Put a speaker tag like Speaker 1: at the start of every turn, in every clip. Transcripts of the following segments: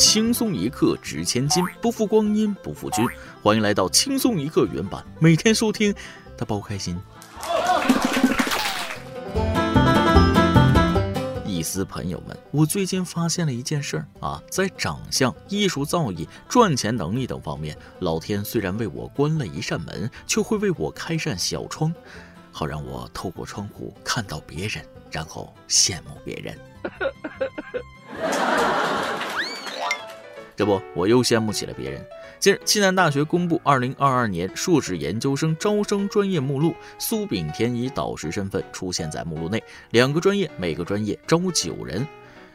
Speaker 1: 轻松一刻值千金，不负光阴不负君。欢迎来到轻松一刻原版，每天收听，他包开心。意思朋友们，我最近发现了一件事儿啊，在长相、艺术造诣、赚钱能力等方面，老天虽然为我关了一扇门，却会为我开扇小窗，好让我透过窗户看到别人，然后羡慕别人。这不，我又羡慕起了别人。近日，暨南大学公布二零二二年硕士研究生招生专业目录，苏炳添以导师身份出现在目录内，两个专业，每个专业招九人。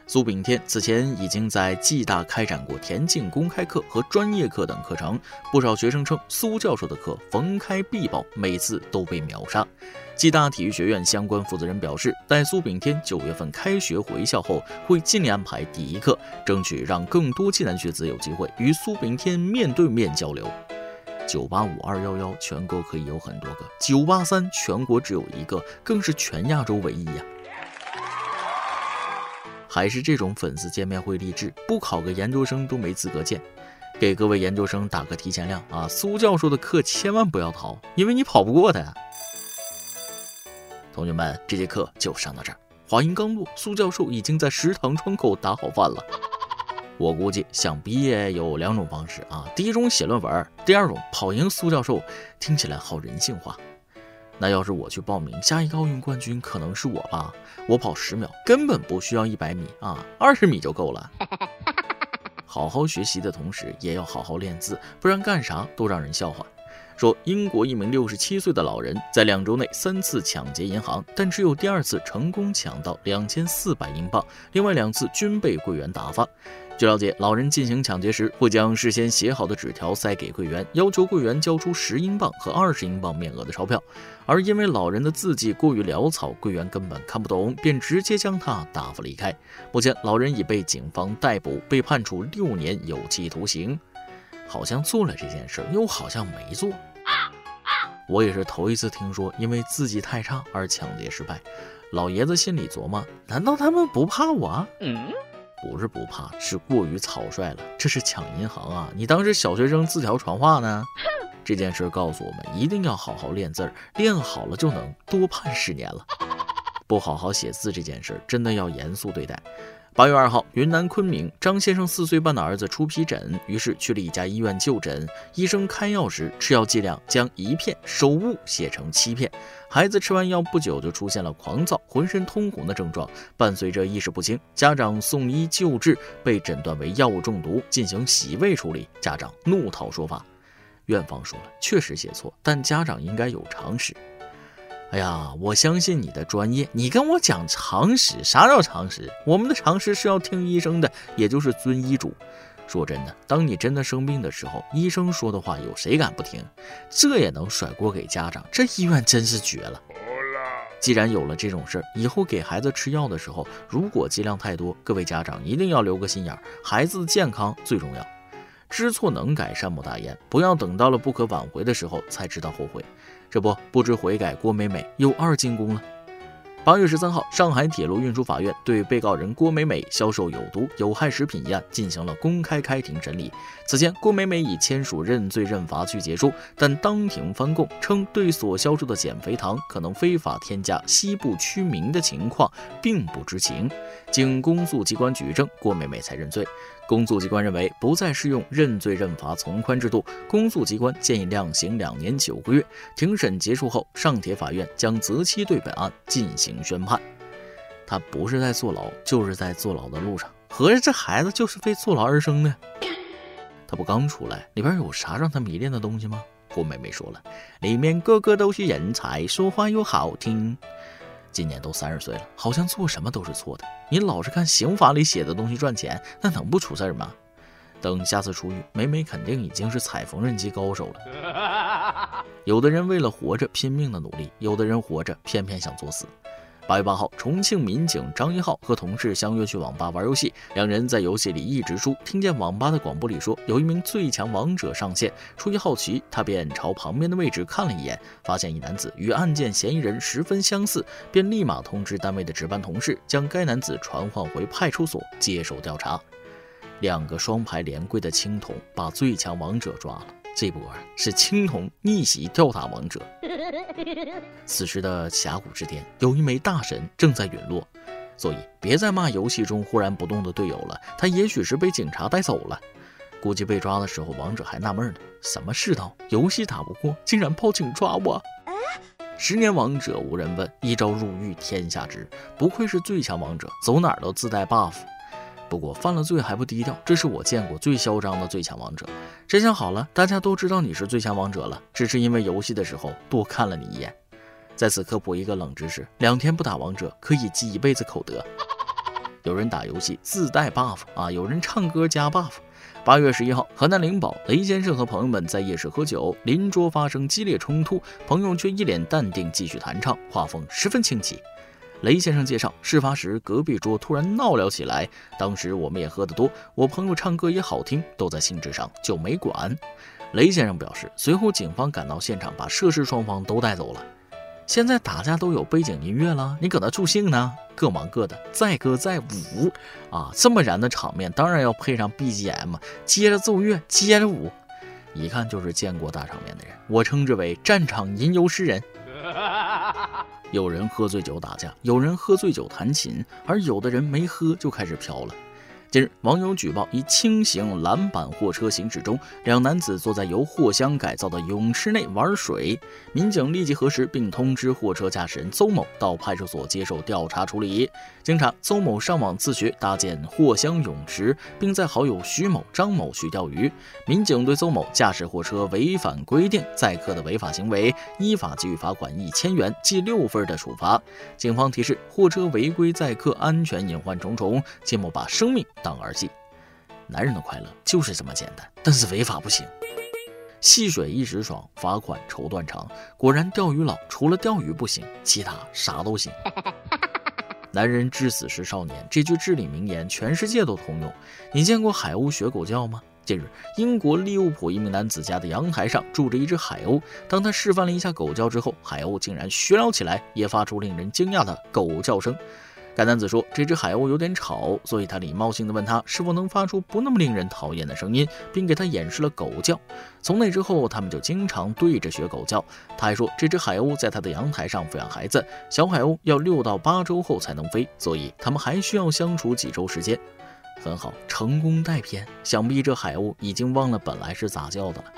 Speaker 1: 苏炳添此前已经在暨大开展过田径公开课和专业课等课程，不少学生称苏教授的课逢开必报，每次都被秒杀。暨大体育学院相关负责人表示，待苏炳添九月份开学回校后，会尽力安排第一课，争取让更多暨南学子有机会与苏炳添面对面交流。九八五二幺幺全国可以有很多个，九八三全国只有一个，更是全亚洲唯一呀！还是这种粉丝见面会励志，不考个研究生都没资格见。给各位研究生打个提前量啊，苏教授的课千万不要逃，因为你跑不过他呀。同学们，这节课就上到这儿。话音刚落，苏教授已经在食堂窗口打好饭了。我估计想毕业有两种方式啊，第一种写论文，第二种跑赢苏教授。听起来好人性化。那要是我去报名，下一个奥运冠军可能是我吧？我跑十秒，根本不需要一百米啊，二十米就够了。好好学习的同时，也要好好练字，不然干啥都让人笑话。说英国一名六十七岁的老人在两周内三次抢劫银行，但只有第二次成功抢到两千四百英镑，另外两次均被柜员打发。据了解，老人进行抢劫时会将事先写好的纸条塞给柜员，要求柜员交出十英镑和二十英镑面额的钞票。而因为老人的字迹过于潦草，柜员根本看不懂，便直接将他打发离开。目前，老人已被警方逮捕，被判处六年有期徒刑。好像做了这件事，又好像没做。我也是头一次听说，因为字迹太差而抢劫失败。老爷子心里琢磨：难道他们不怕我？嗯，不是不怕，是过于草率了。这是抢银行啊！你当是小学生字条传话呢？这件事告诉我们，一定要好好练字儿，练好了就能多判十年了。不好好写字这件事，真的要严肃对待。八月二号，云南昆明张先生四岁半的儿子出皮疹，于是去了一家医院就诊。医生开药时，吃药剂量将一片手误写成七片。孩子吃完药不久就出现了狂躁、浑身通红的症状，伴随着意识不清。家长送医救治，被诊断为药物中毒，进行洗胃处理。家长怒讨说法，院方说了，确实写错，但家长应该有常识。哎呀，我相信你的专业，你跟我讲常识，啥叫常识？我们的常识是要听医生的，也就是遵医嘱。说真的，当你真的生病的时候，医生说的话有谁敢不听？这也能甩锅给家长？这医院真是绝了。既然有了这种事儿，以后给孩子吃药的时候，如果剂量太多，各位家长一定要留个心眼儿，孩子的健康最重要。知错能改，善莫大焉，不要等到了不可挽回的时候才知道后悔。这不，不知悔改，郭美美又二进宫了。八月十三号，上海铁路运输法院对被告人郭美美销售有毒有害食品一案进行了公开开庭审理。此前，郭美美已签署认罪认罚具结书，但当庭翻供称对所销售的减肥糖可能非法添加西部曲明的情况并不知情。经公诉机关举证，郭美美才认罪。公诉机关认为不再适用认罪认罚从宽制度，公诉机关建议量刑两年九个月。庭审结束后，上铁法院将择期对本案进行宣判。他不是在坐牢，就是在坐牢的路上。合着这孩子就是为坐牢而生的。他不刚出来，里边有啥让他迷恋的东西吗？郭美美说了，里面个个都是人才，说话又好听。今年都三十岁了，好像做什么都是错的。你老是看刑法里写的东西赚钱，那能不出事儿吗？等下次出狱，美美肯定已经是踩缝纫机高手了。有的人为了活着拼命的努力，有的人活着偏偏想作死。八月八号，重庆民警张一浩和同事相约去网吧玩游戏，两人在游戏里一直输，听见网吧的广播里说有一名最强王者上线，出于好奇，他便朝旁边的位置看了一眼，发现一男子与案件嫌疑人十分相似，便立马通知单位的值班同事，将该男子传唤回派出所接受调查。两个双排连跪的青铜把最强王者抓了。这波是青铜逆袭吊打王者。此时的峡谷之巅有一枚大神正在陨落，所以别再骂游戏中忽然不动的队友了，他也许是被警察带走了。估计被抓的时候，王者还纳闷呢：什么世道？游戏打不过，竟然报警抓我？十年王者无人问，一朝入狱天下知。不愧是最强王者，走哪都自带 buff。不过犯了罪还不低调，这是我见过最嚣张的最强王者。这下好了，大家都知道你是最强王者了，只是因为游戏的时候多看了你一眼。在此科普一个冷知识：两天不打王者可以积一辈子口德。有人打游戏自带 buff 啊，有人唱歌加 buff。八月十一号，河南灵宝雷先生和朋友们在夜市喝酒，邻桌发生激烈冲突，朋友却一脸淡定继续弹唱，画风十分清奇。雷先生介绍，事发时隔壁桌突然闹了起来，当时我们也喝得多，我朋友唱歌也好听，都在兴致上就没管。雷先生表示，随后警方赶到现场，把涉事双方都带走了。现在打架都有背景音乐了，你搁那助兴呢？各忙各的，载歌载舞啊！这么燃的场面，当然要配上 BGM，接着奏乐，接着舞，一看就是见过大场面的人。我称之为战场吟游诗人。有人喝醉酒打架，有人喝醉酒弹琴，而有的人没喝就开始飘了。近日，网友举报一轻型蓝板货车行驶中，两男子坐在由货箱改造的泳池内玩水。民警立即核实，并通知货车驾驶人邹某到派出所接受调查处理。经查，邹某上网自学搭建货箱泳池，并在好友徐某、张某去钓鱼。民警对邹某驾驶货车违反规定载客的违法行为，依法给予罚款一千元、记六分的处罚。警方提示，货车违规载客，安全隐患重重，切莫把生命。当儿戏，男人的快乐就是这么简单，但是违法不行。戏水一时爽，罚款愁断肠。果然钓鱼佬除了钓鱼不行，其他啥都行。男人至死是少年，这句至理名言全世界都通用。你见过海鸥学狗叫吗？近日，英国利物浦一名男子家的阳台上住着一只海鸥，当他示范了一下狗叫之后，海鸥竟然学了起来，也发出令人惊讶的狗叫声。该男子说：“这只海鸥有点吵，所以他礼貌性的问他是否能发出不那么令人讨厌的声音，并给他演示了狗叫。从那之后，他们就经常对着学狗叫。他还说，这只海鸥在他的阳台上抚养孩子，小海鸥要六到八周后才能飞，所以他们还需要相处几周时间。很好，成功带偏，想必这海鸥已经忘了本来是咋叫的了。”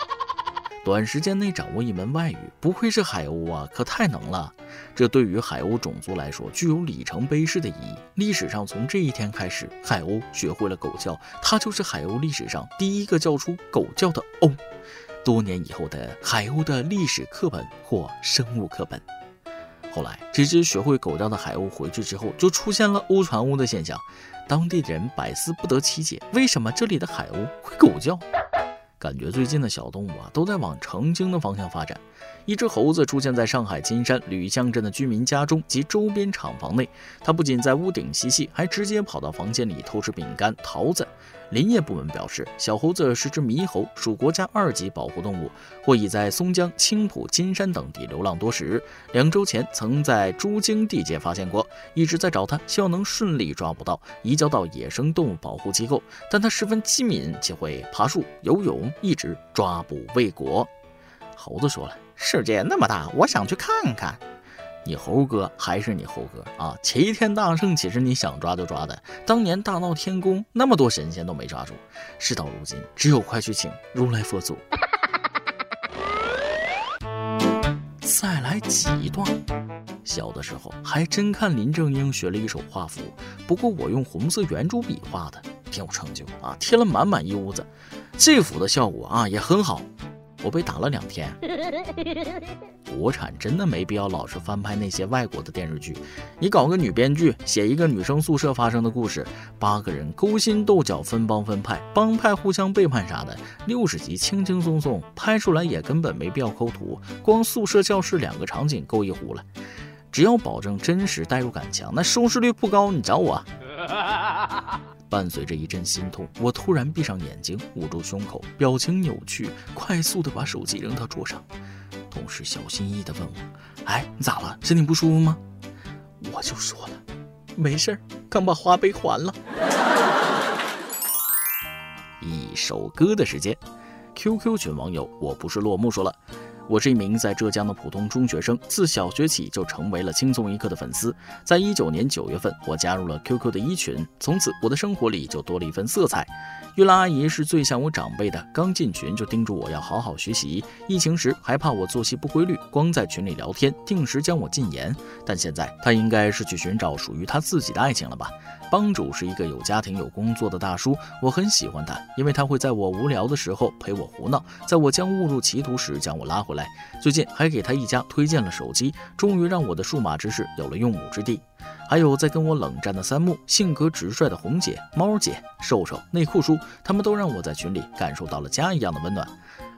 Speaker 1: 短时间内掌握一门外语，不愧是海鸥啊，可太能了！这对于海鸥种族来说具有里程碑式的意义。历史上从这一天开始，海鸥学会了狗叫，它就是海鸥历史上第一个叫出狗叫的鸥。多年以后的海鸥的历史课本或生物课本。后来，这只学会狗叫的海鸥回去之后，就出现了鸥传鸥的现象，当地人百思不得其解，为什么这里的海鸥会狗叫？感觉最近的小动物啊，都在往成精的方向发展。一只猴子出现在上海金山吕巷镇的居民家中及周边厂房内，它不仅在屋顶嬉戏，还直接跑到房间里偷吃饼干、桃子。林业部门表示，小猴子是只猕猴，属国家二级保护动物，或已在松江、青浦、金山等地流浪多时。两周前曾在朱泾地界发现过，一直在找它，希望能顺利抓捕到，移交到野生动物保护机构。但它十分机敏，且会爬树、游泳，一直抓捕未果。猴子说了：“世界那么大，我想去看看。”你猴哥还是你猴哥啊！齐天大圣岂是你想抓就抓的？当年大闹天宫，那么多神仙都没抓住。事到如今，只有快去请如来佛祖。再来几段。小的时候还真看林正英学了一手画符，不过我用红色圆珠笔画的，挺有成就啊！贴了满满一屋子，这幅的效果啊也很好。我被打了两天。国产真的没必要老是翻拍那些外国的电视剧，你搞个女编剧写一个女生宿舍发生的故事，八个人勾心斗角分帮分派，帮派互相背叛啥的，六十集轻轻松松拍出来也根本没必要抠图，光宿舍教室两个场景够一壶了。只要保证真实代入感强，那收视率不高你找我。伴随着一阵心痛，我突然闭上眼睛，捂住胸口，表情扭曲，快速的把手机扔到桌上。总是小心翼翼地问我：“哎，你咋了？身体不舒服吗？”我就说了：“没事儿，刚把花呗还了。”一首歌的时间。QQ 群网友，我不是落幕说了。我是一名在浙江的普通中学生，自小学起就成为了轻松一刻的粉丝。在一九年九月份，我加入了 QQ 的一群，从此我的生活里就多了一份色彩。玉兰阿姨是最像我长辈的，刚进群就叮嘱我要好好学习。疫情时还怕我作息不规律，光在群里聊天，定时将我禁言。但现在她应该是去寻找属于她自己的爱情了吧？帮主是一个有家庭有工作的大叔，我很喜欢他，因为他会在我无聊的时候陪我胡闹，在我将误入歧途时将我拉回来。最近还给他一家推荐了手机，终于让我的数码知识有了用武之地。还有在跟我冷战的三木，性格直率的红姐、猫姐、瘦瘦、内裤叔，他们都让我在群里感受到了家一样的温暖。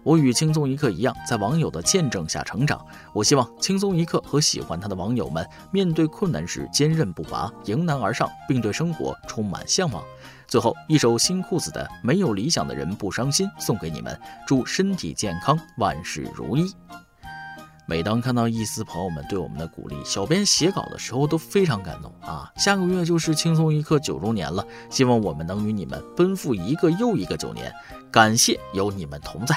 Speaker 1: 我与轻松一刻一样，在网友的见证下成长。我希望轻松一刻和喜欢他的网友们，面对困难时坚韧不拔，迎难而上，并对生活充满向往。最后一首新裤子的《没有理想的人不伤心》送给你们，祝身体健康，万事如意。每当看到一丝朋友们对我们的鼓励，小编写稿的时候都非常感动啊！下个月就是轻松一刻九周年了，希望我们能与你们奔赴一个又一个九年，感谢有你们同在。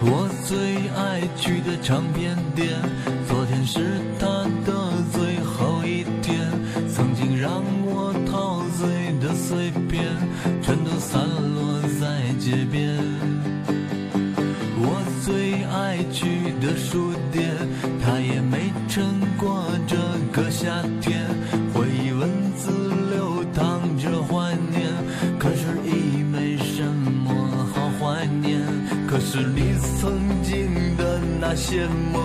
Speaker 2: 我最爱去的唱片店，昨天是他的最后一天。曾经让我陶醉的碎片，全都散落在街边。我最爱去的书店，它也没撑过这个夏天。回忆文字流淌着怀念，可是已没什么好怀念。可是你。曾经的那些梦，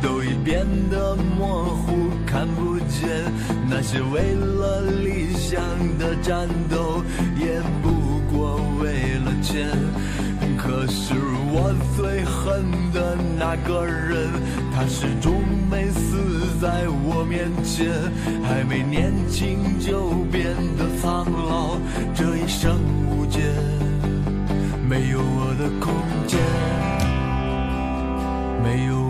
Speaker 2: 都已变得模糊，看不见。那些为了理想的战斗，也不过为了钱。可是我最恨的那个人，他始终没死在我面前。还没年轻就变得苍老，这一生无解，没有我的空间。没有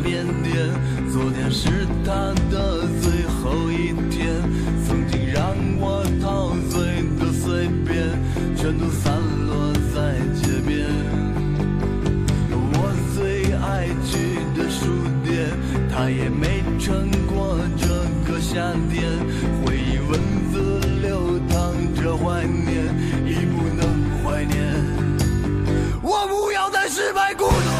Speaker 2: 的唱片店，昨天是他的最后一天。曾经让我陶醉的碎片，全都散落在街边。我最爱去的书店，他也没撑过这个夏天。回忆文字流淌着怀念，已不能怀念。我不要再失败孤独。